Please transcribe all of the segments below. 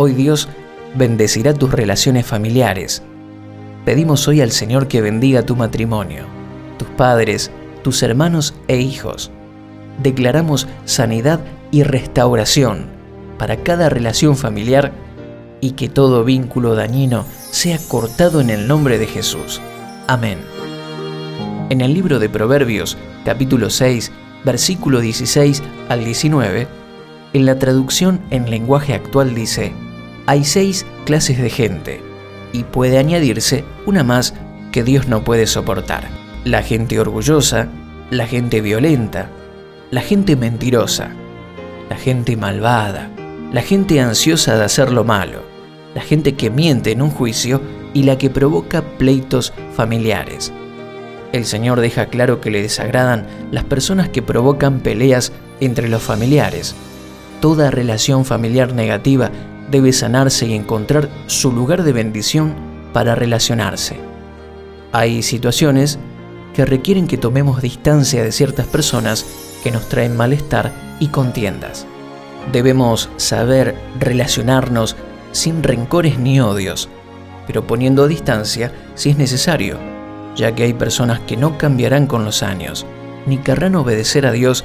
Hoy Dios bendecirá tus relaciones familiares. Pedimos hoy al Señor que bendiga tu matrimonio, tus padres, tus hermanos e hijos. Declaramos sanidad y restauración para cada relación familiar y que todo vínculo dañino sea cortado en el nombre de Jesús. Amén. En el libro de Proverbios, capítulo 6, versículo 16 al 19, en la traducción en lenguaje actual dice, hay seis clases de gente, y puede añadirse una más que Dios no puede soportar. La gente orgullosa, la gente violenta, la gente mentirosa, la gente malvada, la gente ansiosa de hacer lo malo, la gente que miente en un juicio y la que provoca pleitos familiares. El Señor deja claro que le desagradan las personas que provocan peleas entre los familiares. Toda relación familiar negativa debe sanarse y encontrar su lugar de bendición para relacionarse. Hay situaciones que requieren que tomemos distancia de ciertas personas que nos traen malestar y contiendas. Debemos saber relacionarnos sin rencores ni odios, pero poniendo distancia si es necesario, ya que hay personas que no cambiarán con los años, ni querrán obedecer a Dios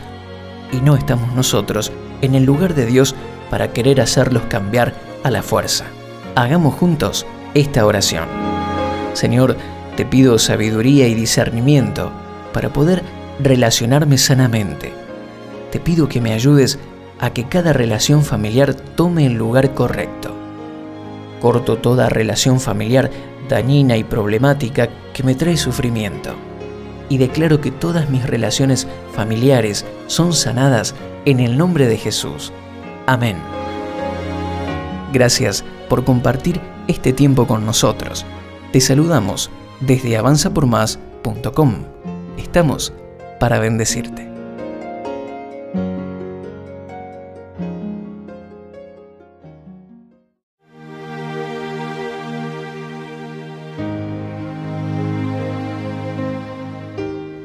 y no estamos nosotros en el lugar de Dios para querer hacerlos cambiar a la fuerza. Hagamos juntos esta oración. Señor, te pido sabiduría y discernimiento para poder relacionarme sanamente. Te pido que me ayudes a que cada relación familiar tome el lugar correcto. Corto toda relación familiar dañina y problemática que me trae sufrimiento. Y declaro que todas mis relaciones familiares son sanadas en el nombre de Jesús. Amén. Gracias por compartir este tiempo con nosotros. Te saludamos desde avanzapormás.com. Estamos para bendecirte.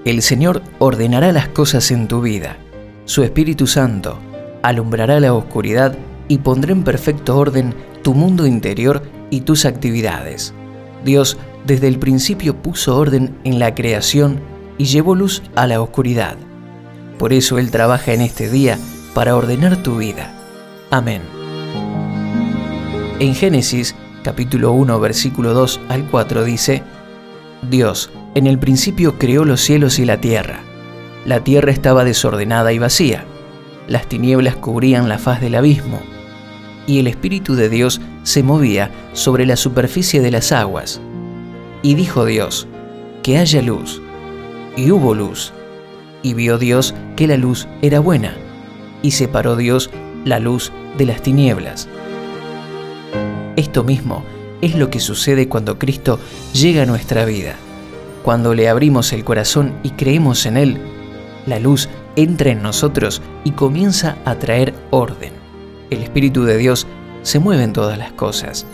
El Señor ordenará las cosas en tu vida. Su Espíritu Santo alumbrará la oscuridad y pondrá en perfecto orden tu mundo interior y tus actividades. Dios desde el principio puso orden en la creación y llevó luz a la oscuridad. Por eso Él trabaja en este día para ordenar tu vida. Amén. En Génesis capítulo 1 versículo 2 al 4 dice, Dios en el principio creó los cielos y la tierra. La tierra estaba desordenada y vacía. Las tinieblas cubrían la faz del abismo, y el Espíritu de Dios se movía sobre la superficie de las aguas. Y dijo Dios, que haya luz. Y hubo luz. Y vio Dios que la luz era buena, y separó Dios la luz de las tinieblas. Esto mismo es lo que sucede cuando Cristo llega a nuestra vida. Cuando le abrimos el corazón y creemos en Él, la luz entra en nosotros y comienza a traer orden. El Espíritu de Dios se mueve en todas las cosas,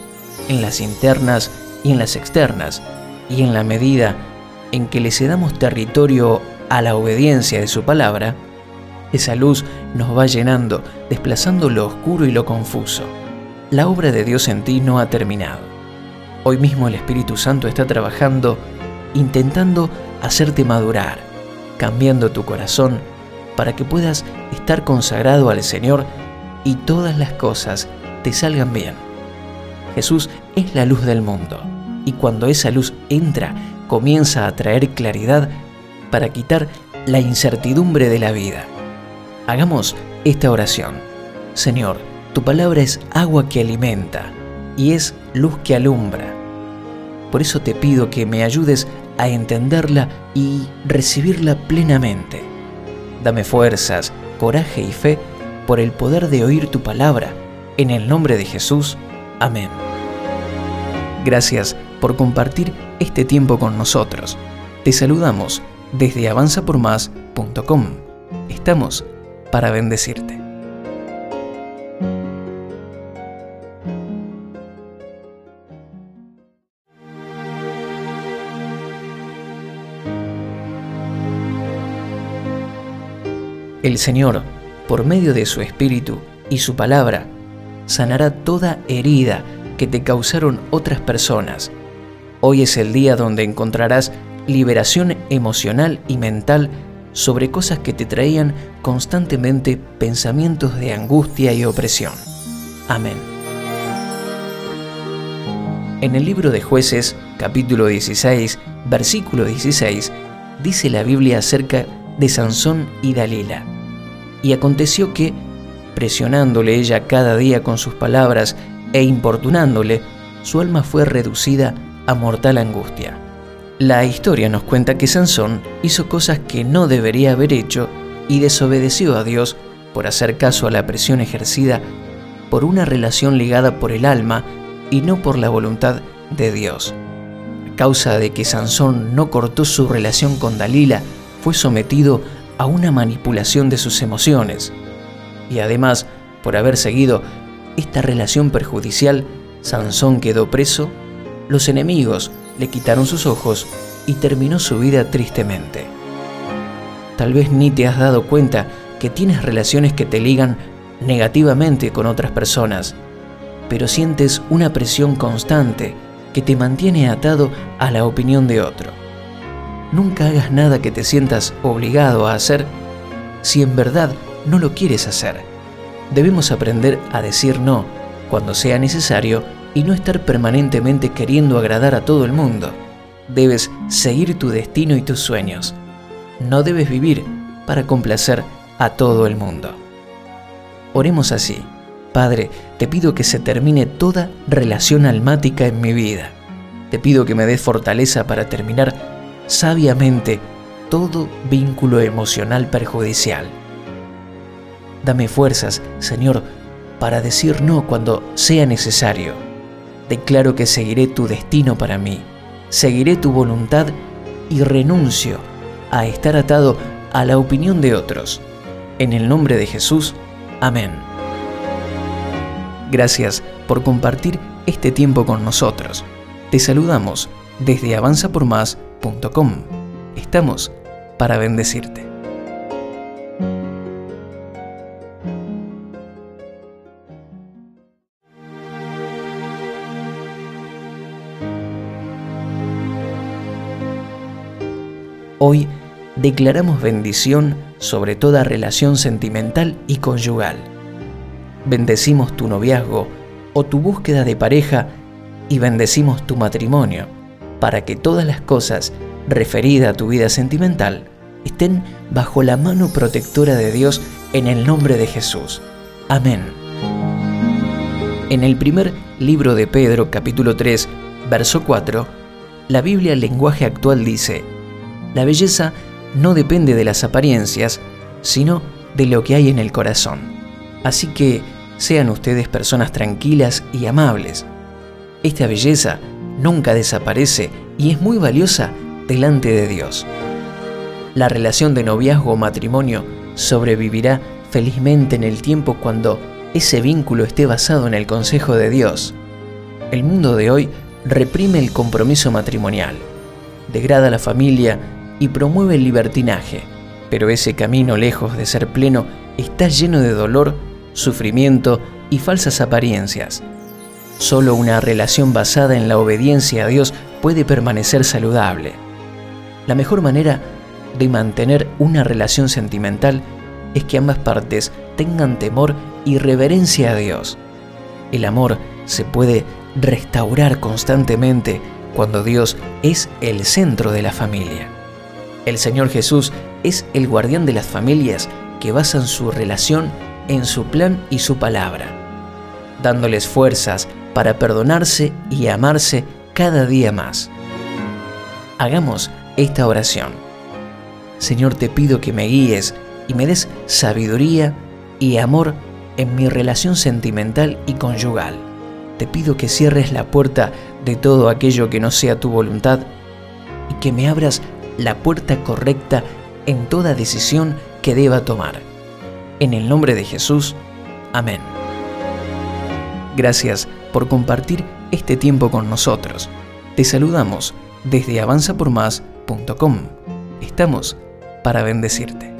en las internas y en las externas, y en la medida en que le cedamos territorio a la obediencia de su palabra, esa luz nos va llenando, desplazando lo oscuro y lo confuso. La obra de Dios en ti no ha terminado. Hoy mismo el Espíritu Santo está trabajando intentando hacerte madurar, cambiando tu corazón para que puedas estar consagrado al Señor y todas las cosas te salgan bien. Jesús es la luz del mundo y cuando esa luz entra comienza a traer claridad para quitar la incertidumbre de la vida. Hagamos esta oración. Señor, tu palabra es agua que alimenta y es luz que alumbra. Por eso te pido que me ayudes a entenderla y recibirla plenamente. Dame fuerzas, coraje y fe por el poder de oír tu palabra. En el nombre de Jesús. Amén. Gracias por compartir este tiempo con nosotros. Te saludamos desde avanzapormás.com. Estamos para bendecirte. El Señor, por medio de su Espíritu y su palabra, sanará toda herida que te causaron otras personas. Hoy es el día donde encontrarás liberación emocional y mental sobre cosas que te traían constantemente pensamientos de angustia y opresión. Amén. En el libro de jueces, capítulo 16, versículo 16, dice la Biblia acerca de Sansón y Dalila. Y aconteció que, presionándole ella cada día con sus palabras e importunándole, su alma fue reducida a mortal angustia. La historia nos cuenta que Sansón hizo cosas que no debería haber hecho y desobedeció a Dios por hacer caso a la presión ejercida por una relación ligada por el alma y no por la voluntad de Dios. A causa de que Sansón no cortó su relación con Dalila, fue sometido a una manipulación de sus emociones. Y además, por haber seguido esta relación perjudicial, Sansón quedó preso, los enemigos le quitaron sus ojos y terminó su vida tristemente. Tal vez ni te has dado cuenta que tienes relaciones que te ligan negativamente con otras personas, pero sientes una presión constante que te mantiene atado a la opinión de otro. Nunca hagas nada que te sientas obligado a hacer si en verdad no lo quieres hacer. Debemos aprender a decir no cuando sea necesario y no estar permanentemente queriendo agradar a todo el mundo. Debes seguir tu destino y tus sueños. No debes vivir para complacer a todo el mundo. Oremos así. Padre, te pido que se termine toda relación almática en mi vida. Te pido que me des fortaleza para terminar sabiamente todo vínculo emocional perjudicial. Dame fuerzas, Señor, para decir no cuando sea necesario. Declaro que seguiré tu destino para mí, seguiré tu voluntad y renuncio a estar atado a la opinión de otros. En el nombre de Jesús, amén. Gracias por compartir este tiempo con nosotros. Te saludamos desde Estamos para bendecirte. Hoy declaramos bendición sobre toda relación sentimental y conyugal. Bendecimos tu noviazgo o tu búsqueda de pareja y bendecimos tu matrimonio para que todas las cosas referidas a tu vida sentimental estén bajo la mano protectora de Dios en el nombre de Jesús. Amén. En el primer libro de Pedro, capítulo 3, verso 4, la Biblia lenguaje actual dice, la belleza no depende de las apariencias, sino de lo que hay en el corazón. Así que sean ustedes personas tranquilas y amables. Esta belleza nunca desaparece y es muy valiosa delante de Dios. La relación de noviazgo o matrimonio sobrevivirá felizmente en el tiempo cuando ese vínculo esté basado en el consejo de Dios. El mundo de hoy reprime el compromiso matrimonial, degrada la familia y promueve el libertinaje, pero ese camino lejos de ser pleno está lleno de dolor, sufrimiento y falsas apariencias. Solo una relación basada en la obediencia a Dios puede permanecer saludable. La mejor manera de mantener una relación sentimental es que ambas partes tengan temor y reverencia a Dios. El amor se puede restaurar constantemente cuando Dios es el centro de la familia. El Señor Jesús es el guardián de las familias que basan su relación en su plan y su palabra, dándoles fuerzas para perdonarse y amarse cada día más. Hagamos esta oración. Señor, te pido que me guíes y me des sabiduría y amor en mi relación sentimental y conyugal. Te pido que cierres la puerta de todo aquello que no sea tu voluntad y que me abras la puerta correcta en toda decisión que deba tomar. En el nombre de Jesús, amén. Gracias por compartir este tiempo con nosotros. Te saludamos desde avanzapormás.com. Estamos para bendecirte.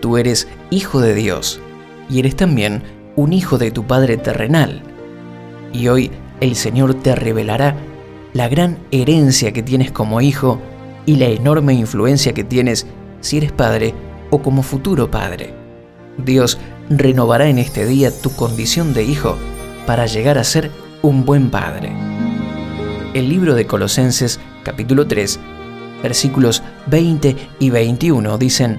Tú eres hijo de Dios y eres también un hijo de tu Padre terrenal. Y hoy el Señor te revelará la gran herencia que tienes como hijo y la enorme influencia que tienes si eres padre o como futuro padre. Dios renovará en este día tu condición de hijo para llegar a ser un buen padre. El libro de Colosenses capítulo 3 versículos 20 y 21 dicen,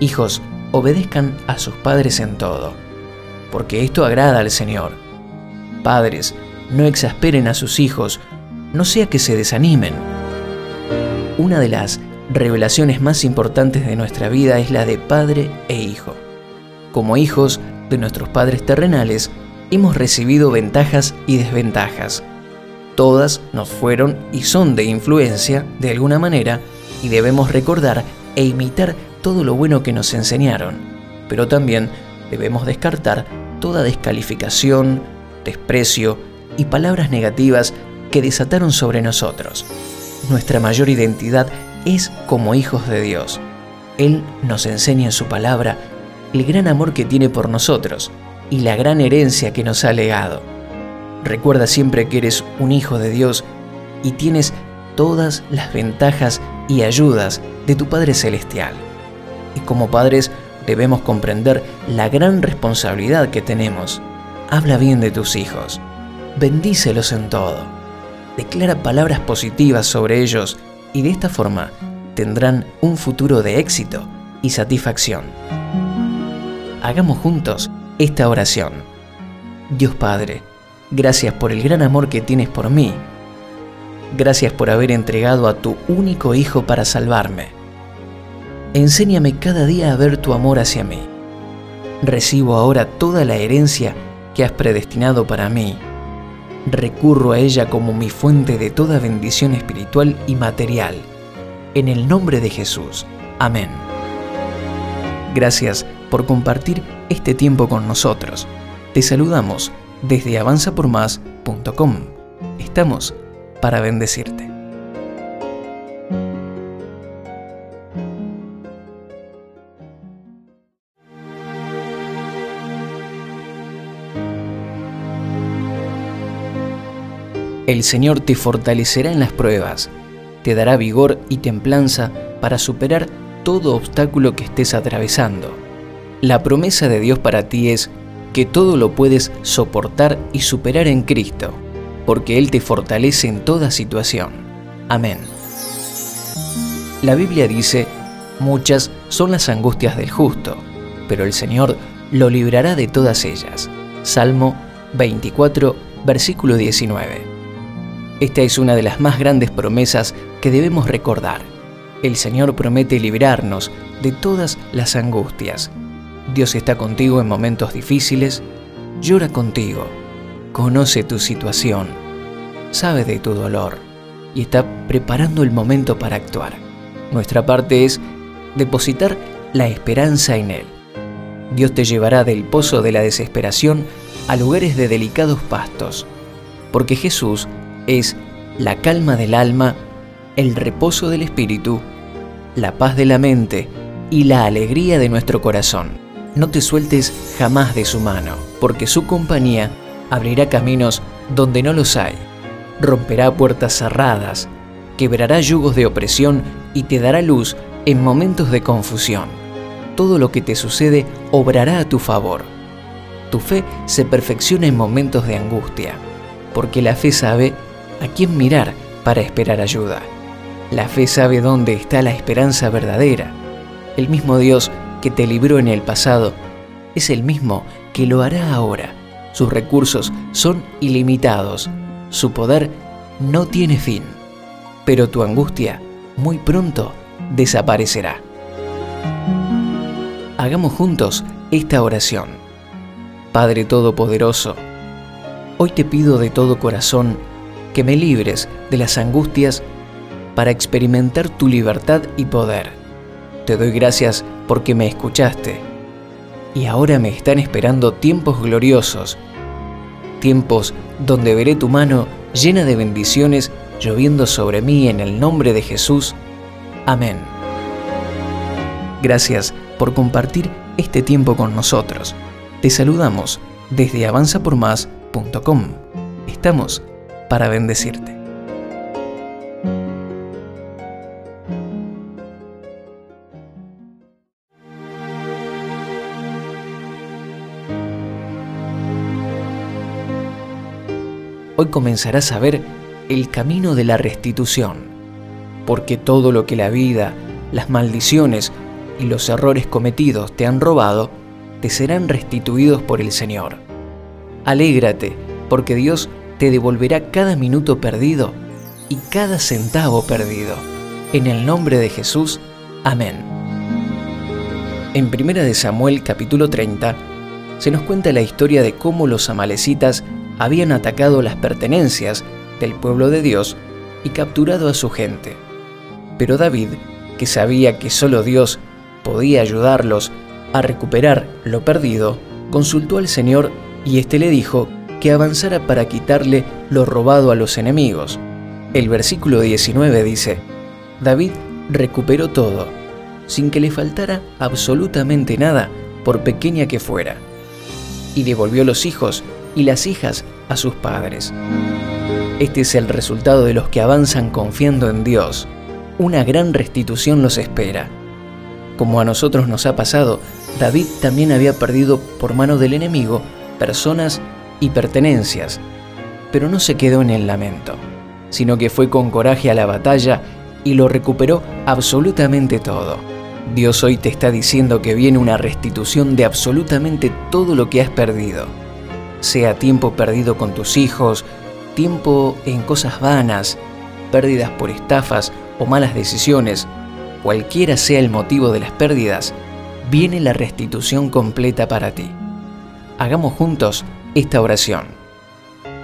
Hijos, obedezcan a sus padres en todo, porque esto agrada al Señor. Padres, no exasperen a sus hijos, no sea que se desanimen. Una de las revelaciones más importantes de nuestra vida es la de padre e hijo. Como hijos de nuestros padres terrenales, hemos recibido ventajas y desventajas. Todas nos fueron y son de influencia, de alguna manera, y debemos recordar e imitar todo lo bueno que nos enseñaron, pero también debemos descartar toda descalificación, desprecio y palabras negativas que desataron sobre nosotros. Nuestra mayor identidad es como hijos de Dios. Él nos enseña en su palabra el gran amor que tiene por nosotros y la gran herencia que nos ha legado. Recuerda siempre que eres un hijo de Dios y tienes todas las ventajas y ayudas de tu Padre Celestial. Y como padres debemos comprender la gran responsabilidad que tenemos. Habla bien de tus hijos, bendícelos en todo, declara palabras positivas sobre ellos y de esta forma tendrán un futuro de éxito y satisfacción. Hagamos juntos esta oración. Dios Padre, gracias por el gran amor que tienes por mí. Gracias por haber entregado a tu único Hijo para salvarme. Enséñame cada día a ver tu amor hacia mí. Recibo ahora toda la herencia que has predestinado para mí. Recurro a ella como mi fuente de toda bendición espiritual y material. En el nombre de Jesús. Amén. Gracias por compartir este tiempo con nosotros. Te saludamos desde avanzapormás.com. Estamos para bendecirte. El Señor te fortalecerá en las pruebas, te dará vigor y templanza para superar todo obstáculo que estés atravesando la promesa de Dios para ti es que todo lo puedes soportar y superar en Cristo, porque Él te fortalece en toda situación. Amén. La Biblia dice, muchas son las angustias del justo, pero el Señor lo librará de todas ellas. Salmo 24, versículo 19. Esta es una de las más grandes promesas que debemos recordar. El Señor promete librarnos de todas las angustias Dios está contigo en momentos difíciles, llora contigo, conoce tu situación, sabe de tu dolor y está preparando el momento para actuar. Nuestra parte es depositar la esperanza en Él. Dios te llevará del pozo de la desesperación a lugares de delicados pastos, porque Jesús es la calma del alma, el reposo del espíritu, la paz de la mente y la alegría de nuestro corazón no te sueltes jamás de su mano, porque su compañía abrirá caminos donde no los hay, romperá puertas cerradas, quebrará yugos de opresión y te dará luz en momentos de confusión. Todo lo que te sucede obrará a tu favor. Tu fe se perfecciona en momentos de angustia, porque la fe sabe a quién mirar para esperar ayuda. La fe sabe dónde está la esperanza verdadera. El mismo Dios que te libró en el pasado es el mismo que lo hará ahora. Sus recursos son ilimitados, su poder no tiene fin, pero tu angustia muy pronto desaparecerá. Hagamos juntos esta oración. Padre Todopoderoso, hoy te pido de todo corazón que me libres de las angustias para experimentar tu libertad y poder te doy gracias porque me escuchaste. Y ahora me están esperando tiempos gloriosos, tiempos donde veré tu mano llena de bendiciones lloviendo sobre mí en el nombre de Jesús. Amén. Gracias por compartir este tiempo con nosotros. Te saludamos desde avanzapormás.com. Estamos para bendecirte. Hoy comenzarás a ver el camino de la restitución, porque todo lo que la vida, las maldiciones y los errores cometidos te han robado, te serán restituidos por el Señor. Alégrate, porque Dios te devolverá cada minuto perdido y cada centavo perdido. En el nombre de Jesús, amén. En 1 de Samuel capítulo 30 se nos cuenta la historia de cómo los amalecitas habían atacado las pertenencias del pueblo de Dios y capturado a su gente. Pero David, que sabía que solo Dios podía ayudarlos a recuperar lo perdido, consultó al Señor y éste le dijo que avanzara para quitarle lo robado a los enemigos. El versículo 19 dice, David recuperó todo, sin que le faltara absolutamente nada, por pequeña que fuera, y devolvió los hijos y las hijas a sus padres. Este es el resultado de los que avanzan confiando en Dios. Una gran restitución los espera. Como a nosotros nos ha pasado, David también había perdido por mano del enemigo personas y pertenencias, pero no se quedó en el lamento, sino que fue con coraje a la batalla y lo recuperó absolutamente todo. Dios hoy te está diciendo que viene una restitución de absolutamente todo lo que has perdido, sea tiempo perdido con tus hijos, tiempo en cosas vanas, pérdidas por estafas o malas decisiones, cualquiera sea el motivo de las pérdidas, viene la restitución completa para ti. Hagamos juntos esta oración.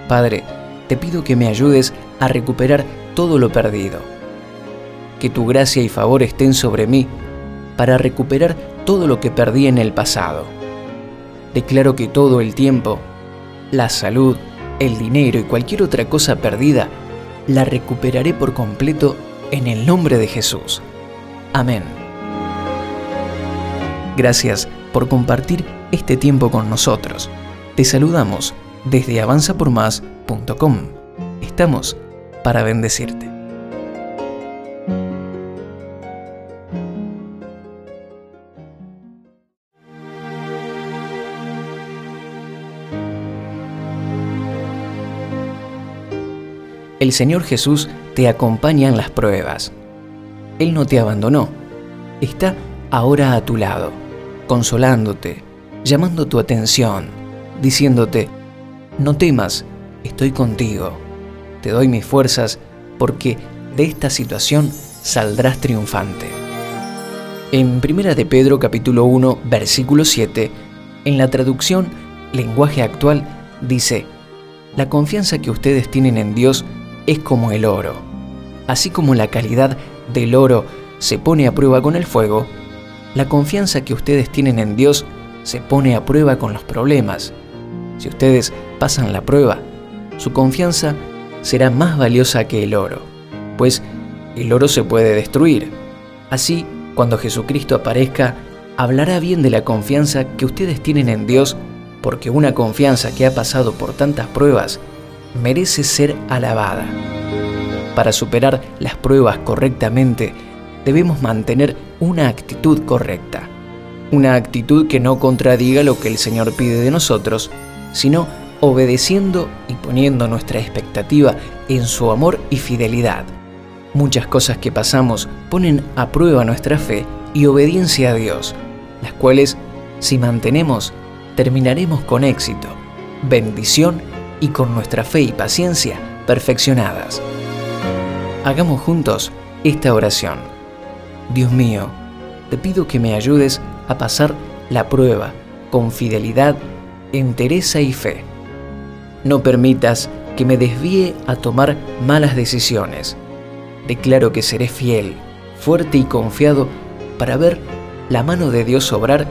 Padre, te pido que me ayudes a recuperar todo lo perdido. Que tu gracia y favor estén sobre mí para recuperar todo lo que perdí en el pasado. Declaro que todo el tiempo, la salud, el dinero y cualquier otra cosa perdida, la recuperaré por completo en el nombre de Jesús. Amén. Gracias por compartir este tiempo con nosotros. Te saludamos desde avanzapormás.com. Estamos para bendecirte. El Señor Jesús te acompaña en las pruebas. Él no te abandonó. Está ahora a tu lado, consolándote, llamando tu atención, diciéndote, no temas, estoy contigo. Te doy mis fuerzas porque de esta situación saldrás triunfante. En 1 de Pedro capítulo 1 versículo 7, en la traducción lenguaje actual dice, la confianza que ustedes tienen en Dios es como el oro. Así como la calidad del oro se pone a prueba con el fuego, la confianza que ustedes tienen en Dios se pone a prueba con los problemas. Si ustedes pasan la prueba, su confianza será más valiosa que el oro, pues el oro se puede destruir. Así, cuando Jesucristo aparezca, hablará bien de la confianza que ustedes tienen en Dios, porque una confianza que ha pasado por tantas pruebas merece ser alabada. Para superar las pruebas correctamente, debemos mantener una actitud correcta. Una actitud que no contradiga lo que el Señor pide de nosotros, sino obedeciendo y poniendo nuestra expectativa en su amor y fidelidad. Muchas cosas que pasamos ponen a prueba nuestra fe y obediencia a Dios, las cuales, si mantenemos, terminaremos con éxito, bendición y con nuestra fe y paciencia perfeccionadas. Hagamos juntos esta oración. Dios mío, te pido que me ayudes a pasar la prueba con fidelidad, entereza y fe. No permitas que me desvíe a tomar malas decisiones. Declaro que seré fiel, fuerte y confiado para ver la mano de Dios obrar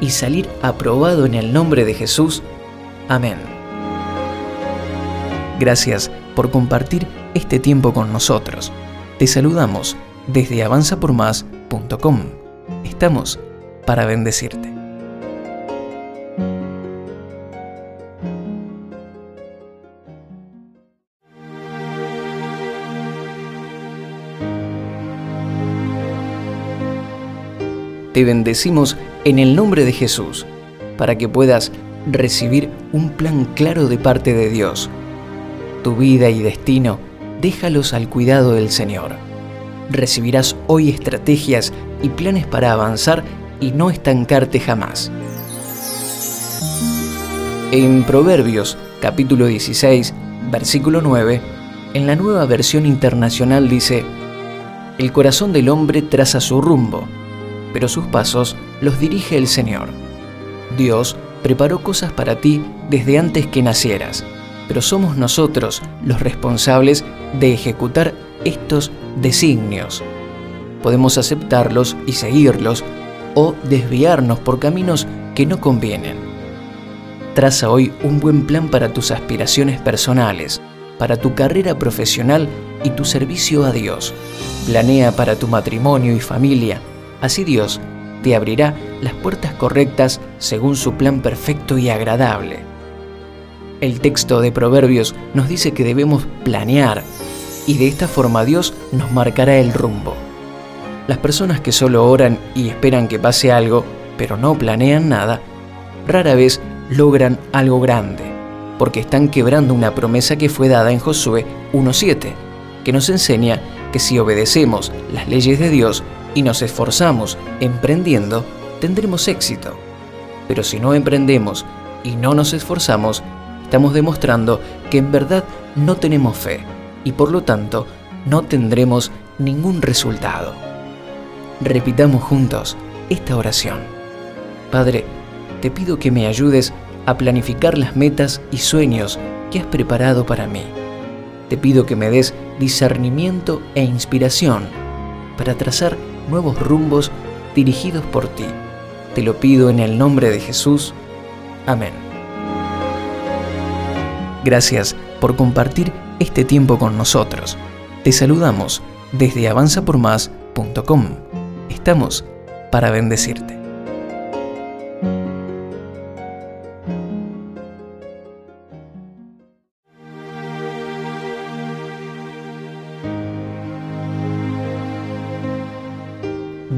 y salir aprobado en el nombre de Jesús. Amén. Gracias por compartir este tiempo con nosotros. Te saludamos desde avanzapormás.com. Estamos para bendecirte. Te bendecimos en el nombre de Jesús, para que puedas recibir un plan claro de parte de Dios. Tu vida y destino, déjalos al cuidado del Señor. Recibirás hoy estrategias y planes para avanzar y no estancarte jamás. En Proverbios capítulo 16, versículo 9, en la nueva versión internacional dice, El corazón del hombre traza su rumbo, pero sus pasos los dirige el Señor. Dios preparó cosas para ti desde antes que nacieras, pero somos nosotros los responsables de ejecutar estos designios. Podemos aceptarlos y seguirlos o desviarnos por caminos que no convienen. Traza hoy un buen plan para tus aspiraciones personales, para tu carrera profesional y tu servicio a Dios. Planea para tu matrimonio y familia Así Dios te abrirá las puertas correctas según su plan perfecto y agradable. El texto de Proverbios nos dice que debemos planear y de esta forma Dios nos marcará el rumbo. Las personas que solo oran y esperan que pase algo, pero no planean nada, rara vez logran algo grande, porque están quebrando una promesa que fue dada en Josué 1.7, que nos enseña que si obedecemos las leyes de Dios, y nos esforzamos emprendiendo, tendremos éxito. Pero si no emprendemos y no nos esforzamos, estamos demostrando que en verdad no tenemos fe y por lo tanto no tendremos ningún resultado. Repitamos juntos esta oración. Padre, te pido que me ayudes a planificar las metas y sueños que has preparado para mí. Te pido que me des discernimiento e inspiración para trazar nuevos rumbos dirigidos por ti. Te lo pido en el nombre de Jesús. Amén. Gracias por compartir este tiempo con nosotros. Te saludamos desde avanzapormás.com. Estamos para bendecirte.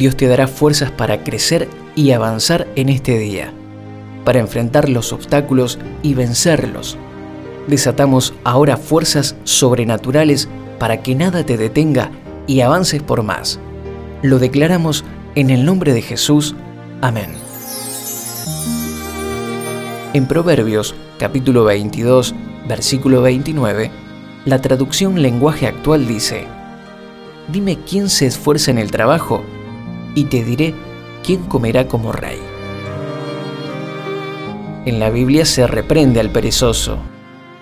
Dios te dará fuerzas para crecer y avanzar en este día, para enfrentar los obstáculos y vencerlos. Desatamos ahora fuerzas sobrenaturales para que nada te detenga y avances por más. Lo declaramos en el nombre de Jesús. Amén. En Proverbios capítulo 22, versículo 29, la traducción lenguaje actual dice, Dime quién se esfuerza en el trabajo y te diré quién comerá como rey. En la Biblia se reprende al perezoso,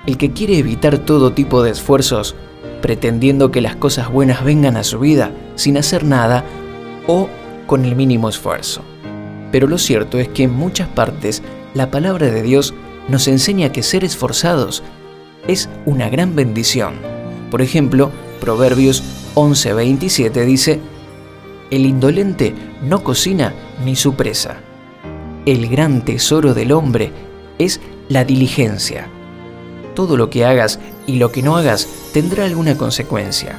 el que quiere evitar todo tipo de esfuerzos, pretendiendo que las cosas buenas vengan a su vida sin hacer nada o con el mínimo esfuerzo. Pero lo cierto es que en muchas partes la palabra de Dios nos enseña que ser esforzados es una gran bendición. Por ejemplo, Proverbios 11:27 dice, el indolente no cocina ni su presa. El gran tesoro del hombre es la diligencia. Todo lo que hagas y lo que no hagas tendrá alguna consecuencia.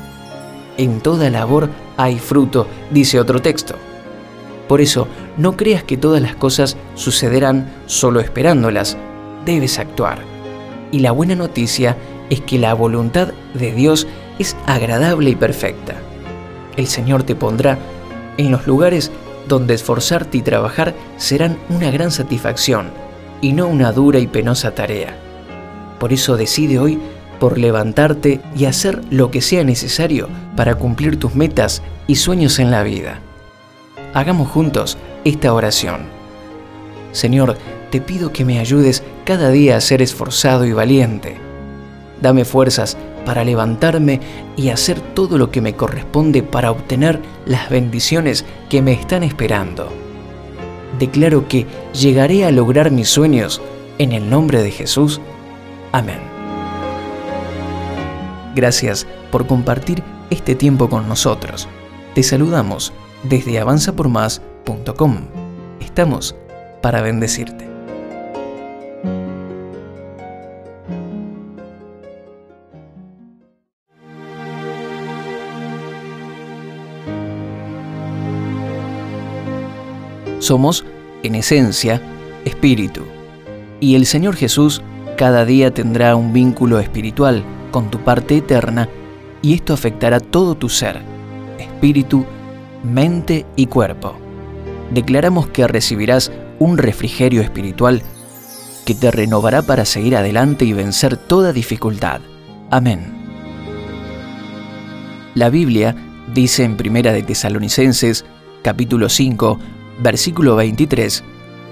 En toda labor hay fruto, dice otro texto. Por eso, no creas que todas las cosas sucederán solo esperándolas, debes actuar. Y la buena noticia es que la voluntad de Dios es agradable y perfecta. El Señor te pondrá en los lugares donde esforzarte y trabajar serán una gran satisfacción y no una dura y penosa tarea. Por eso decide hoy por levantarte y hacer lo que sea necesario para cumplir tus metas y sueños en la vida. Hagamos juntos esta oración. Señor, te pido que me ayudes cada día a ser esforzado y valiente. Dame fuerzas para levantarme y hacer todo lo que me corresponde para obtener las bendiciones que me están esperando. Declaro que llegaré a lograr mis sueños en el nombre de Jesús. Amén. Gracias por compartir este tiempo con nosotros. Te saludamos desde avanzapormás.com. Estamos para bendecirte. Somos, en esencia, espíritu. Y el Señor Jesús cada día tendrá un vínculo espiritual con tu parte eterna y esto afectará todo tu ser, espíritu, mente y cuerpo. Declaramos que recibirás un refrigerio espiritual que te renovará para seguir adelante y vencer toda dificultad. Amén. La Biblia dice en Primera de Tesalonicenses, capítulo 5, versículo 23,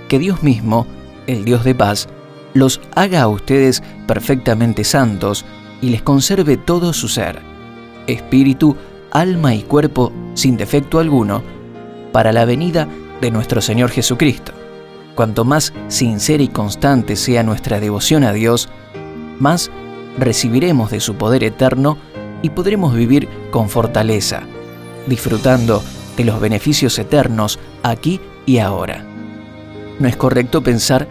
que Dios mismo, el Dios de paz, los haga a ustedes perfectamente santos y les conserve todo su ser, espíritu, alma y cuerpo sin defecto alguno, para la venida de nuestro Señor Jesucristo. Cuanto más sincera y constante sea nuestra devoción a Dios, más recibiremos de su poder eterno y podremos vivir con fortaleza, disfrutando de los beneficios eternos aquí y ahora. No es correcto pensar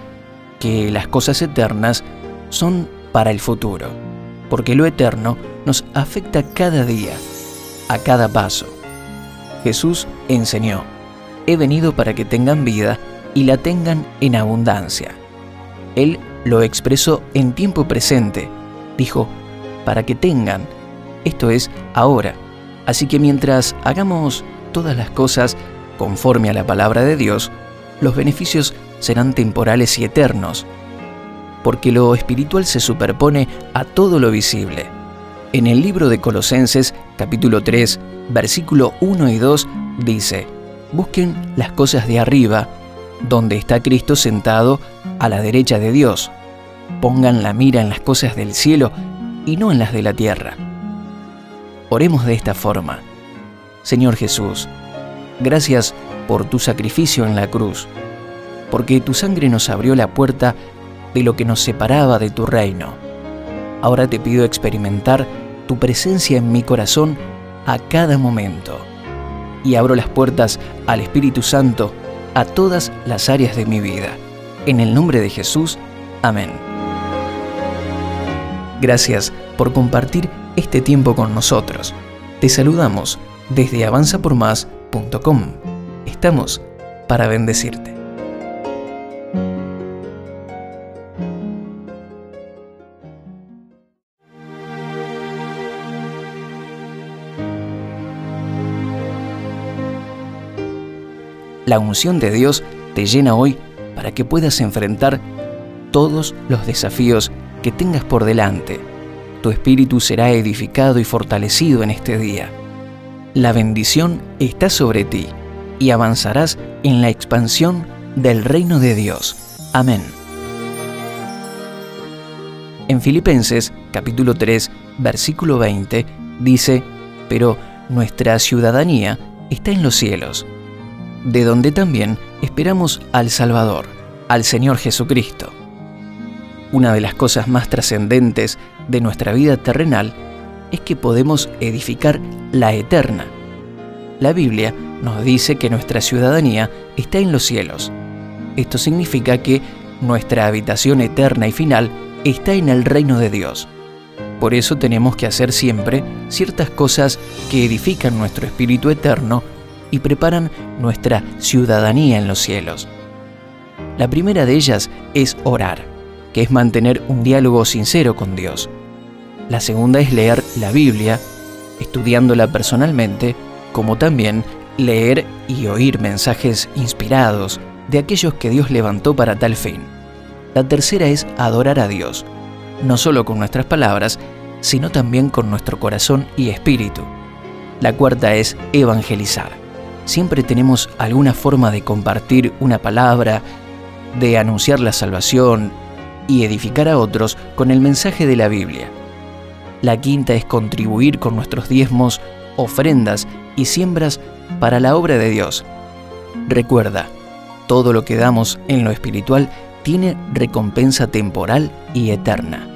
que las cosas eternas son para el futuro, porque lo eterno nos afecta cada día, a cada paso. Jesús enseñó, he venido para que tengan vida y la tengan en abundancia. Él lo expresó en tiempo presente, dijo, para que tengan, esto es ahora. Así que mientras hagamos todas las cosas conforme a la palabra de Dios, los beneficios serán temporales y eternos, porque lo espiritual se superpone a todo lo visible. En el libro de Colosenses capítulo 3, versículo 1 y 2 dice, Busquen las cosas de arriba, donde está Cristo sentado a la derecha de Dios. Pongan la mira en las cosas del cielo y no en las de la tierra. Oremos de esta forma. Señor Jesús, gracias por tu sacrificio en la cruz, porque tu sangre nos abrió la puerta de lo que nos separaba de tu reino. Ahora te pido experimentar tu presencia en mi corazón a cada momento y abro las puertas al Espíritu Santo a todas las áreas de mi vida. En el nombre de Jesús, amén. Gracias por compartir este tiempo con nosotros. Te saludamos desde avanzapormás.com. Estamos para bendecirte. La unción de Dios te llena hoy para que puedas enfrentar todos los desafíos que tengas por delante. Tu espíritu será edificado y fortalecido en este día. La bendición está sobre ti y avanzarás en la expansión del reino de Dios. Amén. En Filipenses capítulo 3, versículo 20 dice, pero nuestra ciudadanía está en los cielos de donde también esperamos al Salvador, al Señor Jesucristo. Una de las cosas más trascendentes de nuestra vida terrenal es que podemos edificar la eterna. La Biblia nos dice que nuestra ciudadanía está en los cielos. Esto significa que nuestra habitación eterna y final está en el reino de Dios. Por eso tenemos que hacer siempre ciertas cosas que edifican nuestro espíritu eterno y preparan nuestra ciudadanía en los cielos. La primera de ellas es orar, que es mantener un diálogo sincero con Dios. La segunda es leer la Biblia, estudiándola personalmente, como también leer y oír mensajes inspirados de aquellos que Dios levantó para tal fin. La tercera es adorar a Dios, no solo con nuestras palabras, sino también con nuestro corazón y espíritu. La cuarta es evangelizar siempre tenemos alguna forma de compartir una palabra, de anunciar la salvación y edificar a otros con el mensaje de la Biblia. La quinta es contribuir con nuestros diezmos, ofrendas y siembras para la obra de Dios. Recuerda, todo lo que damos en lo espiritual tiene recompensa temporal y eterna.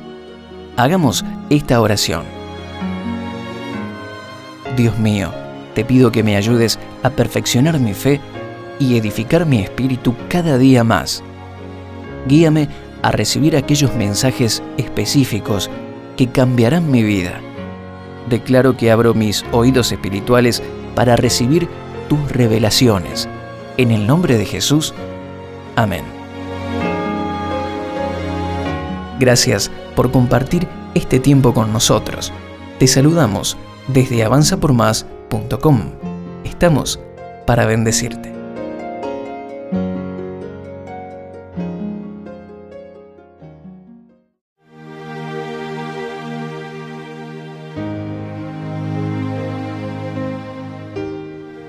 Hagamos esta oración. Dios mío, te pido que me ayudes a perfeccionar mi fe y edificar mi espíritu cada día más. Guíame a recibir aquellos mensajes específicos que cambiarán mi vida. Declaro que abro mis oídos espirituales para recibir tus revelaciones En el nombre de Jesús. Amén. Gracias por compartir este tiempo con nosotros. Te saludamos desde avanzapormás.com. Estamos para bendecirte.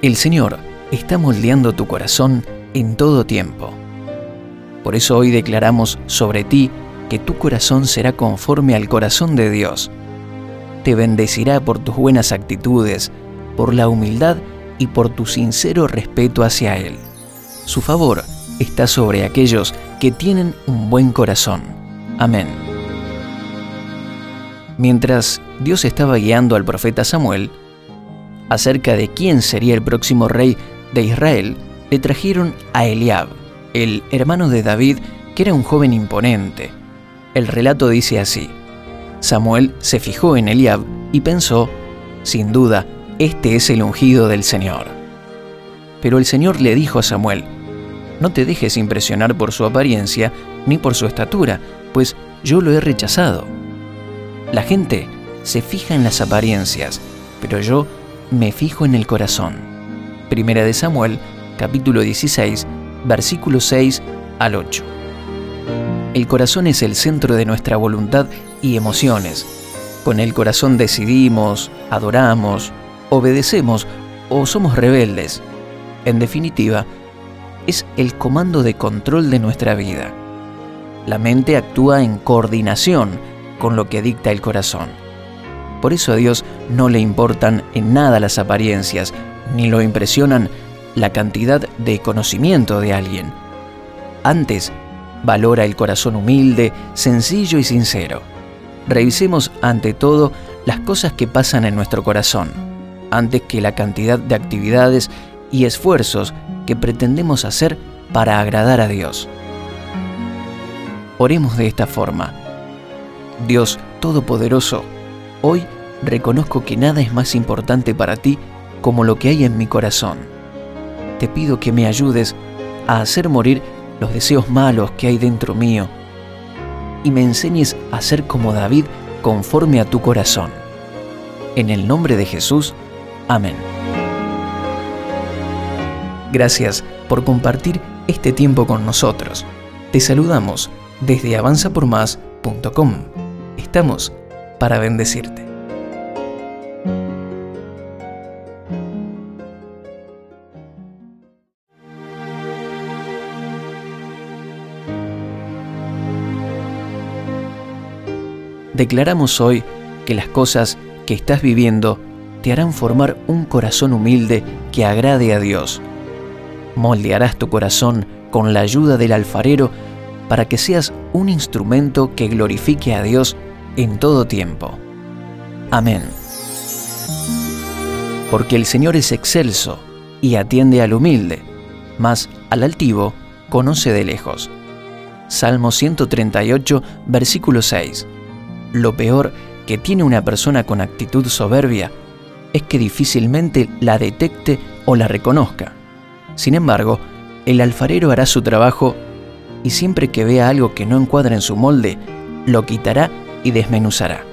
El Señor está moldeando tu corazón en todo tiempo. Por eso hoy declaramos sobre ti que tu corazón será conforme al corazón de Dios. Te bendecirá por tus buenas actitudes, por la humildad y por tu sincero respeto hacia Él. Su favor está sobre aquellos que tienen un buen corazón. Amén. Mientras Dios estaba guiando al profeta Samuel, acerca de quién sería el próximo rey de Israel, le trajeron a Eliab, el hermano de David, que era un joven imponente. El relato dice así. Samuel se fijó en Eliab y pensó, sin duda, este es el ungido del Señor. Pero el Señor le dijo a Samuel, no te dejes impresionar por su apariencia ni por su estatura, pues yo lo he rechazado. La gente se fija en las apariencias, pero yo me fijo en el corazón. Primera de Samuel, capítulo 16, versículos 6 al 8. El corazón es el centro de nuestra voluntad y emociones. Con el corazón decidimos, adoramos, obedecemos o somos rebeldes. En definitiva, es el comando de control de nuestra vida. La mente actúa en coordinación con lo que dicta el corazón. Por eso a Dios no le importan en nada las apariencias, ni lo impresionan la cantidad de conocimiento de alguien. Antes, valora el corazón humilde, sencillo y sincero. Revisemos ante todo las cosas que pasan en nuestro corazón, antes que la cantidad de actividades y esfuerzos que pretendemos hacer para agradar a Dios. Oremos de esta forma. Dios Todopoderoso, Hoy reconozco que nada es más importante para ti como lo que hay en mi corazón. Te pido que me ayudes a hacer morir los deseos malos que hay dentro mío y me enseñes a ser como David conforme a tu corazón. En el nombre de Jesús, amén. Gracias por compartir este tiempo con nosotros. Te saludamos desde avanzapormás.com. Estamos para bendecirte. Declaramos hoy que las cosas que estás viviendo te harán formar un corazón humilde que agrade a Dios. Moldearás tu corazón con la ayuda del alfarero para que seas un instrumento que glorifique a Dios en todo tiempo. Amén. Porque el Señor es excelso y atiende al humilde, mas al altivo conoce de lejos. Salmo 138, versículo 6. Lo peor que tiene una persona con actitud soberbia es que difícilmente la detecte o la reconozca. Sin embargo, el alfarero hará su trabajo y siempre que vea algo que no encuadra en su molde, lo quitará y desmenuzará.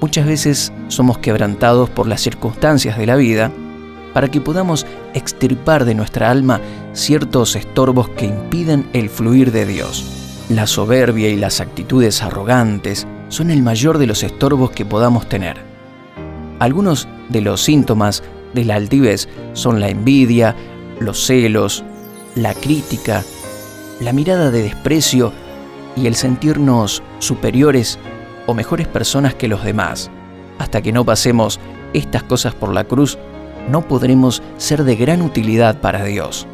Muchas veces somos quebrantados por las circunstancias de la vida para que podamos extirpar de nuestra alma ciertos estorbos que impiden el fluir de Dios. La soberbia y las actitudes arrogantes son el mayor de los estorbos que podamos tener. Algunos de los síntomas de la altivez son la envidia, los celos, la crítica, la mirada de desprecio y el sentirnos superiores o mejores personas que los demás. Hasta que no pasemos estas cosas por la cruz, no podremos ser de gran utilidad para Dios.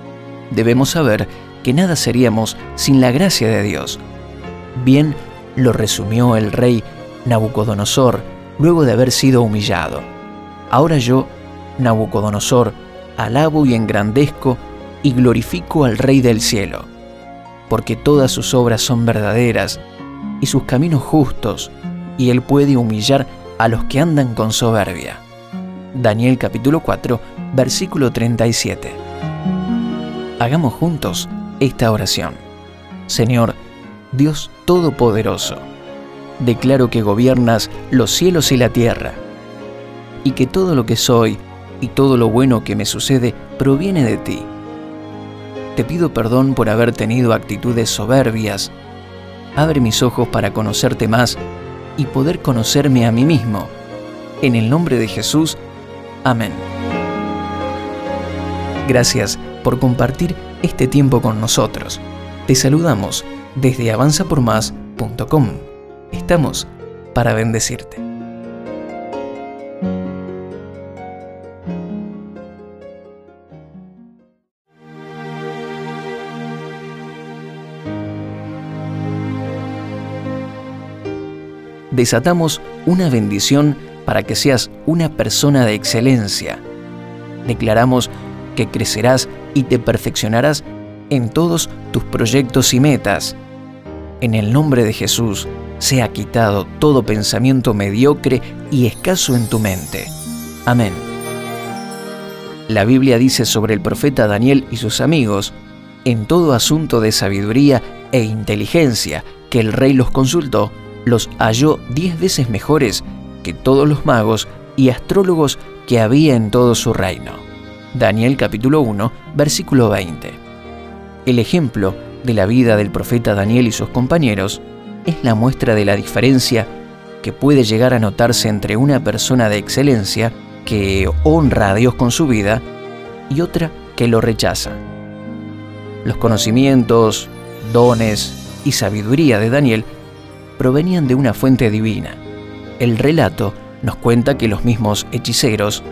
Debemos saber que nada seríamos sin la gracia de Dios. Bien lo resumió el rey Nabucodonosor luego de haber sido humillado. Ahora yo, Nabucodonosor, alabo y engrandezco y glorifico al Rey del cielo, porque todas sus obras son verdaderas y sus caminos justos, y él puede humillar a los que andan con soberbia. Daniel capítulo 4, versículo 37. Hagamos juntos esta oración. Señor, Dios Todopoderoso, declaro que gobiernas los cielos y la tierra, y que todo lo que soy y todo lo bueno que me sucede proviene de ti. Te pido perdón por haber tenido actitudes soberbias. Abre mis ojos para conocerte más y poder conocerme a mí mismo. En el nombre de Jesús, amén. Gracias por compartir este tiempo con nosotros. Te saludamos desde avanzapormás.com. Estamos para bendecirte. Desatamos una bendición para que seas una persona de excelencia. Declaramos que crecerás y te perfeccionarás en todos tus proyectos y metas. En el nombre de Jesús, sea quitado todo pensamiento mediocre y escaso en tu mente. Amén. La Biblia dice sobre el profeta Daniel y sus amigos, en todo asunto de sabiduría e inteligencia que el rey los consultó, los halló diez veces mejores que todos los magos y astrólogos que había en todo su reino. Daniel capítulo 1, versículo 20. El ejemplo de la vida del profeta Daniel y sus compañeros es la muestra de la diferencia que puede llegar a notarse entre una persona de excelencia que honra a Dios con su vida y otra que lo rechaza. Los conocimientos, dones y sabiduría de Daniel provenían de una fuente divina. El relato nos cuenta que los mismos hechiceros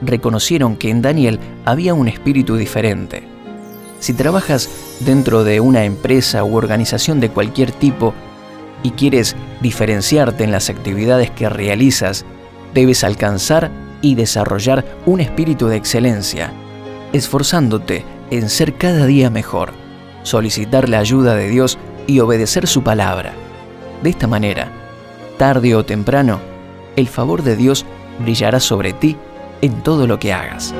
reconocieron que en Daniel había un espíritu diferente. Si trabajas dentro de una empresa u organización de cualquier tipo y quieres diferenciarte en las actividades que realizas, debes alcanzar y desarrollar un espíritu de excelencia, esforzándote en ser cada día mejor, solicitar la ayuda de Dios y obedecer su palabra. De esta manera, tarde o temprano, el favor de Dios brillará sobre ti en todo lo que hagas.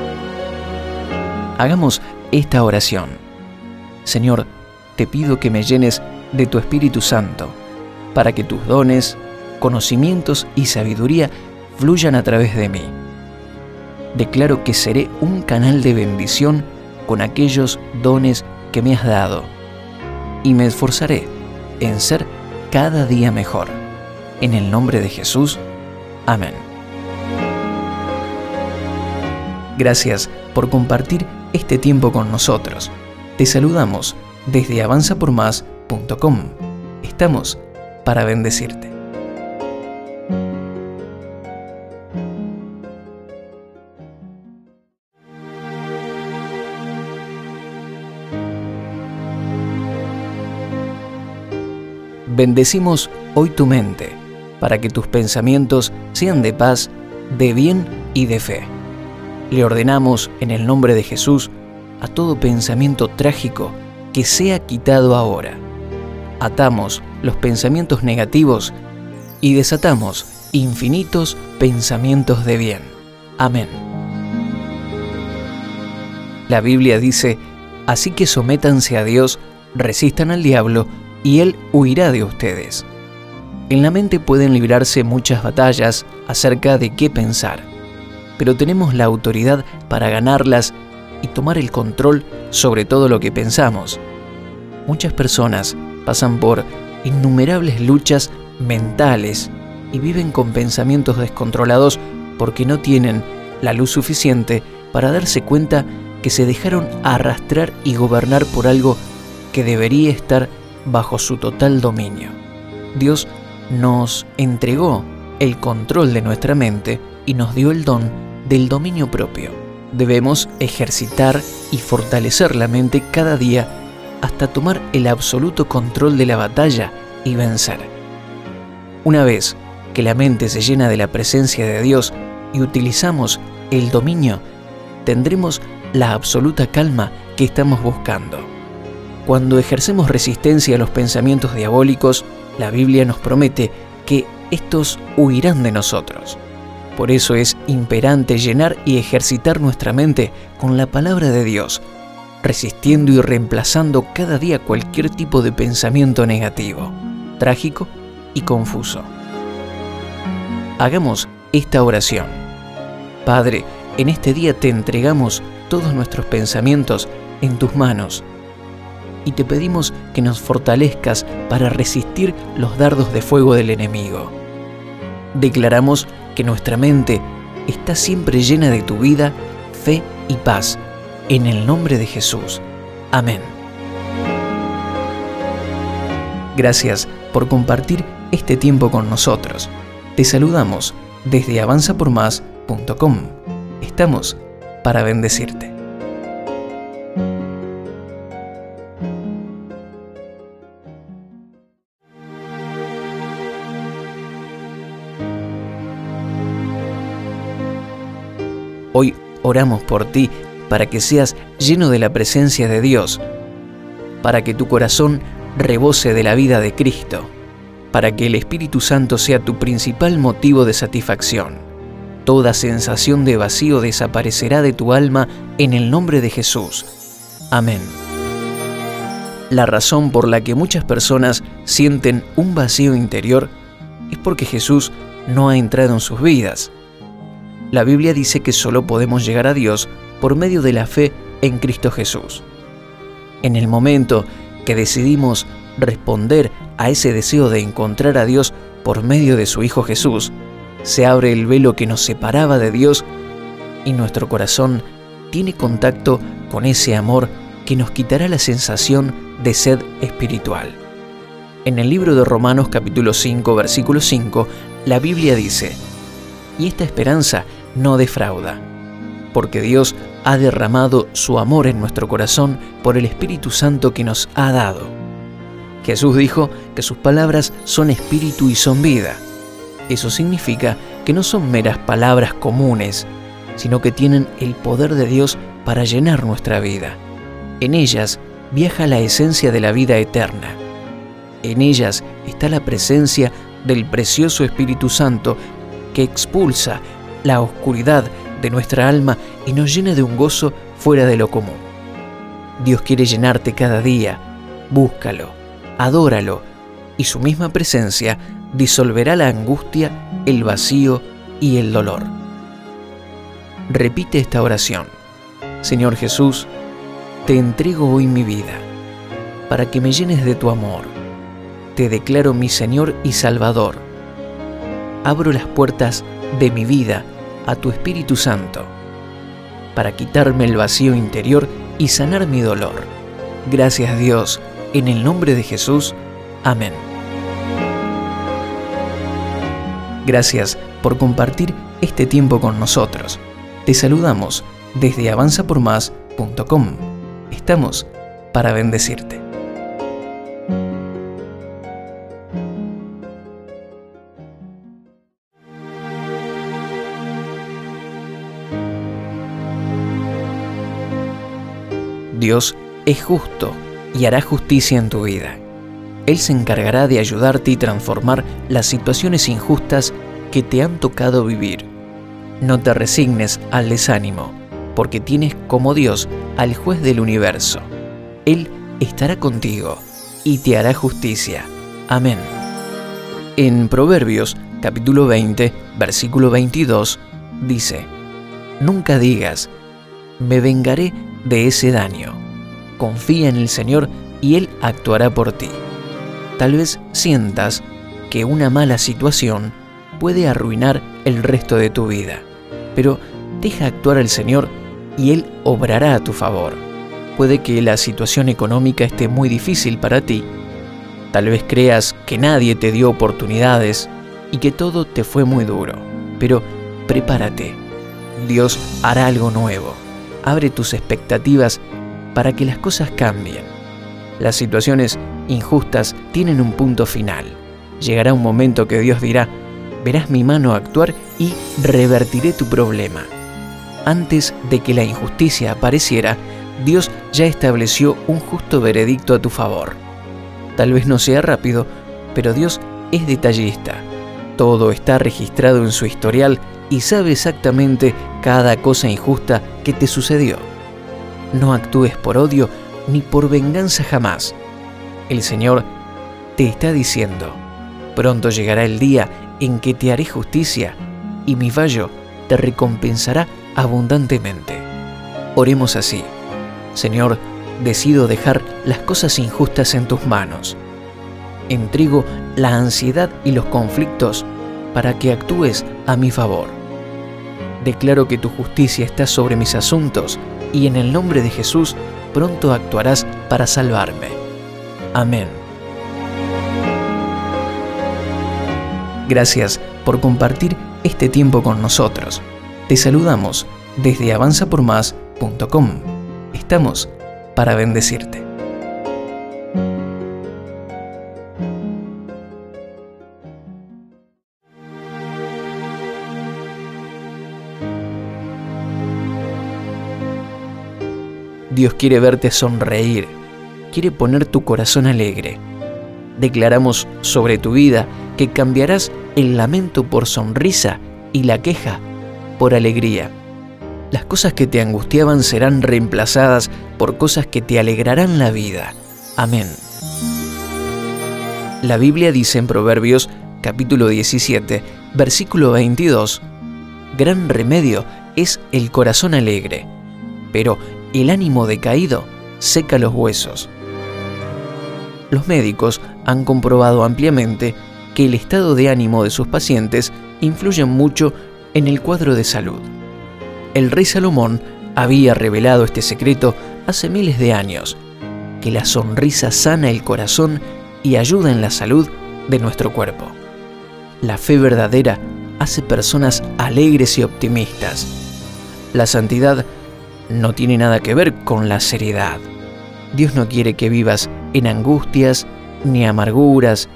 Hagamos esta oración. Señor, te pido que me llenes de tu Espíritu Santo, para que tus dones, conocimientos y sabiduría fluyan a través de mí. Declaro que seré un canal de bendición con aquellos dones que me has dado, y me esforzaré en ser cada día mejor. En el nombre de Jesús, amén. Gracias por compartir este tiempo con nosotros. Te saludamos desde avanzapormás.com. Estamos para bendecirte. Bendecimos hoy tu mente para que tus pensamientos sean de paz, de bien y de fe. Le ordenamos en el nombre de Jesús a todo pensamiento trágico que sea quitado ahora. Atamos los pensamientos negativos y desatamos infinitos pensamientos de bien. Amén. La Biblia dice, así que sométanse a Dios, resistan al diablo, y Él huirá de ustedes. En la mente pueden librarse muchas batallas acerca de qué pensar pero tenemos la autoridad para ganarlas y tomar el control sobre todo lo que pensamos. Muchas personas pasan por innumerables luchas mentales y viven con pensamientos descontrolados porque no tienen la luz suficiente para darse cuenta que se dejaron arrastrar y gobernar por algo que debería estar bajo su total dominio. Dios nos entregó el control de nuestra mente y nos dio el don del dominio propio. Debemos ejercitar y fortalecer la mente cada día hasta tomar el absoluto control de la batalla y vencer. Una vez que la mente se llena de la presencia de Dios y utilizamos el dominio, tendremos la absoluta calma que estamos buscando. Cuando ejercemos resistencia a los pensamientos diabólicos, la Biblia nos promete que estos huirán de nosotros. Por eso es imperante llenar y ejercitar nuestra mente con la palabra de Dios, resistiendo y reemplazando cada día cualquier tipo de pensamiento negativo, trágico y confuso. Hagamos esta oración. Padre, en este día te entregamos todos nuestros pensamientos en tus manos y te pedimos que nos fortalezcas para resistir los dardos de fuego del enemigo. Declaramos que nuestra mente está siempre llena de tu vida, fe y paz. En el nombre de Jesús. Amén. Gracias por compartir este tiempo con nosotros. Te saludamos desde avanzapormás.com. Estamos para bendecirte. Hoy oramos por ti para que seas lleno de la presencia de Dios, para que tu corazón rebose de la vida de Cristo, para que el Espíritu Santo sea tu principal motivo de satisfacción. Toda sensación de vacío desaparecerá de tu alma en el nombre de Jesús. Amén. La razón por la que muchas personas sienten un vacío interior es porque Jesús no ha entrado en sus vidas la Biblia dice que solo podemos llegar a Dios por medio de la fe en Cristo Jesús. En el momento que decidimos responder a ese deseo de encontrar a Dios por medio de su Hijo Jesús, se abre el velo que nos separaba de Dios y nuestro corazón tiene contacto con ese amor que nos quitará la sensación de sed espiritual. En el libro de Romanos capítulo 5 versículo 5, la Biblia dice, y esta esperanza no defrauda, porque Dios ha derramado su amor en nuestro corazón por el Espíritu Santo que nos ha dado. Jesús dijo que sus palabras son espíritu y son vida. Eso significa que no son meras palabras comunes, sino que tienen el poder de Dios para llenar nuestra vida. En ellas viaja la esencia de la vida eterna. En ellas está la presencia del precioso Espíritu Santo que expulsa la oscuridad de nuestra alma y nos llena de un gozo fuera de lo común. Dios quiere llenarte cada día, búscalo, adóralo, y su misma presencia disolverá la angustia, el vacío y el dolor. Repite esta oración. Señor Jesús, te entrego hoy mi vida, para que me llenes de tu amor. Te declaro mi Señor y Salvador. Abro las puertas de mi vida a tu Espíritu Santo, para quitarme el vacío interior y sanar mi dolor. Gracias Dios, en el nombre de Jesús. Amén. Gracias por compartir este tiempo con nosotros. Te saludamos desde avanzapormás.com. Estamos para bendecirte. Dios es justo y hará justicia en tu vida. Él se encargará de ayudarte y transformar las situaciones injustas que te han tocado vivir. No te resignes al desánimo, porque tienes como Dios al juez del universo. Él estará contigo y te hará justicia. Amén. En Proverbios capítulo 20, versículo 22, dice, Nunca digas, me vengaré de ese daño. Confía en el Señor y Él actuará por ti. Tal vez sientas que una mala situación puede arruinar el resto de tu vida, pero deja actuar al Señor y Él obrará a tu favor. Puede que la situación económica esté muy difícil para ti. Tal vez creas que nadie te dio oportunidades y que todo te fue muy duro, pero prepárate. Dios hará algo nuevo abre tus expectativas para que las cosas cambien. Las situaciones injustas tienen un punto final. Llegará un momento que Dios dirá, verás mi mano actuar y revertiré tu problema. Antes de que la injusticia apareciera, Dios ya estableció un justo veredicto a tu favor. Tal vez no sea rápido, pero Dios es detallista. Todo está registrado en su historial y sabe exactamente cada cosa injusta que te sucedió. no actúes por odio ni por venganza jamás. El Señor te está diciendo, pronto llegará el día en que te haré justicia y mi vallo te recompensará abundantemente. Oremos así. Señor, decido dejar las cosas injustas en tus manos. Entrego la ansiedad y los conflictos para que actúes a mi favor. Declaro que tu justicia está sobre mis asuntos y en el nombre de Jesús pronto actuarás para salvarme. Amén. Gracias por compartir este tiempo con nosotros. Te saludamos desde avanzapormás.com. Estamos para bendecirte. Dios quiere verte sonreír, quiere poner tu corazón alegre. Declaramos sobre tu vida que cambiarás el lamento por sonrisa y la queja por alegría. Las cosas que te angustiaban serán reemplazadas por cosas que te alegrarán la vida. Amén. La Biblia dice en Proverbios capítulo 17, versículo 22, Gran remedio es el corazón alegre, pero el ánimo decaído seca los huesos. Los médicos han comprobado ampliamente que el estado de ánimo de sus pacientes influye mucho en el cuadro de salud. El rey Salomón había revelado este secreto hace miles de años, que la sonrisa sana el corazón y ayuda en la salud de nuestro cuerpo. La fe verdadera hace personas alegres y optimistas. La santidad no tiene nada que ver con la seriedad. Dios no quiere que vivas en angustias ni amarguras.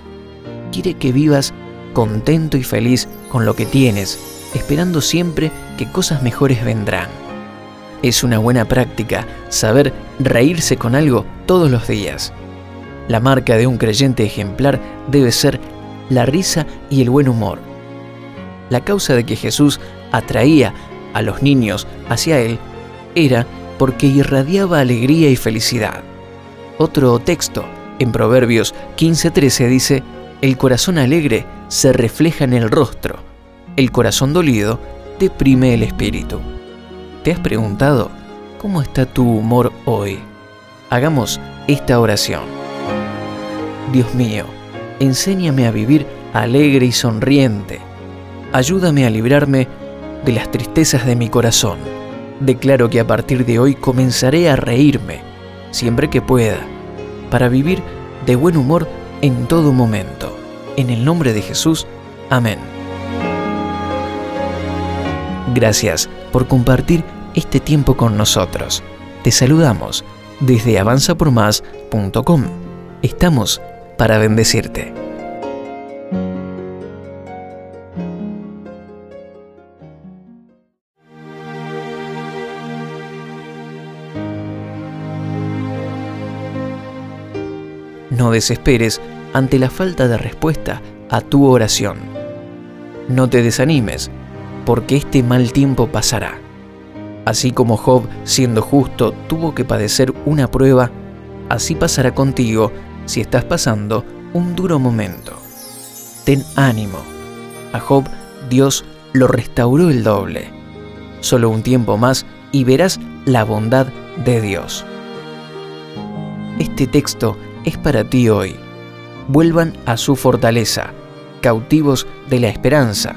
Quiere que vivas contento y feliz con lo que tienes, esperando siempre que cosas mejores vendrán. Es una buena práctica saber reírse con algo todos los días. La marca de un creyente ejemplar debe ser la risa y el buen humor. La causa de que Jesús atraía a los niños hacia él era porque irradiaba alegría y felicidad. Otro texto, en Proverbios 15:13, dice, El corazón alegre se refleja en el rostro, el corazón dolido deprime el espíritu. ¿Te has preguntado cómo está tu humor hoy? Hagamos esta oración. Dios mío, enséñame a vivir alegre y sonriente. Ayúdame a librarme de las tristezas de mi corazón Declaro que a partir de hoy comenzaré a reírme, siempre que pueda, para vivir de buen humor en todo momento. En el nombre de Jesús, amén. Gracias por compartir este tiempo con nosotros. Te saludamos desde avanzapormás.com. Estamos para bendecirte. No desesperes ante la falta de respuesta a tu oración. No te desanimes, porque este mal tiempo pasará. Así como Job, siendo justo, tuvo que padecer una prueba, así pasará contigo si estás pasando un duro momento. Ten ánimo. A Job Dios lo restauró el doble. Solo un tiempo más y verás la bondad de Dios. Este texto es para ti hoy. Vuelvan a su fortaleza, cautivos de la esperanza,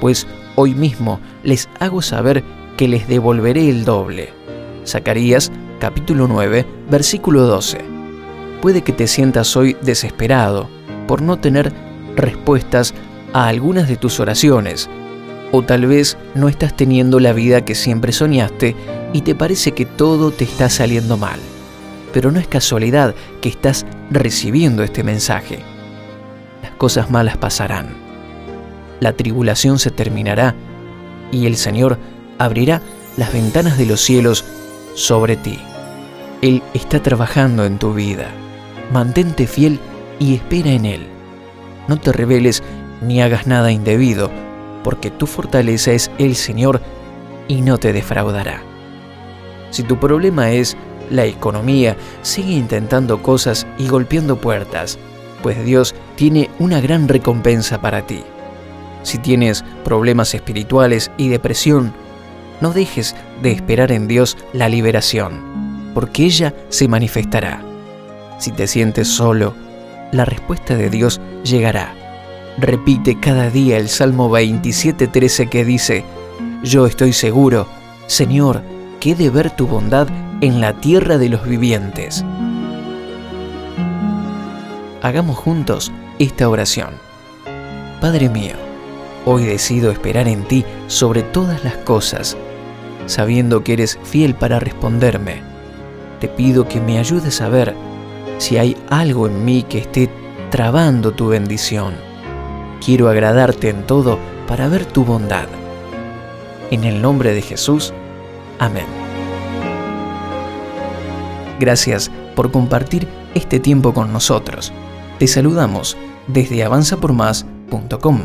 pues hoy mismo les hago saber que les devolveré el doble. Zacarías capítulo 9, versículo 12. Puede que te sientas hoy desesperado por no tener respuestas a algunas de tus oraciones, o tal vez no estás teniendo la vida que siempre soñaste y te parece que todo te está saliendo mal pero no es casualidad que estás recibiendo este mensaje. Las cosas malas pasarán. La tribulación se terminará y el Señor abrirá las ventanas de los cielos sobre ti. Él está trabajando en tu vida. Mantente fiel y espera en Él. No te rebeles ni hagas nada indebido, porque tu fortaleza es el Señor y no te defraudará. Si tu problema es la economía, sigue intentando cosas y golpeando puertas, pues Dios tiene una gran recompensa para ti. Si tienes problemas espirituales y depresión, no dejes de esperar en Dios la liberación, porque ella se manifestará. Si te sientes solo, la respuesta de Dios llegará. Repite cada día el Salmo 27.13 que dice, Yo estoy seguro, Señor, que he de ver tu bondad en la tierra de los vivientes. Hagamos juntos esta oración. Padre mío, hoy decido esperar en ti sobre todas las cosas, sabiendo que eres fiel para responderme. Te pido que me ayudes a ver si hay algo en mí que esté trabando tu bendición. Quiero agradarte en todo para ver tu bondad. En el nombre de Jesús, amén. Gracias por compartir este tiempo con nosotros. Te saludamos desde avanzapormás.com.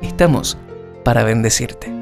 Estamos para bendecirte.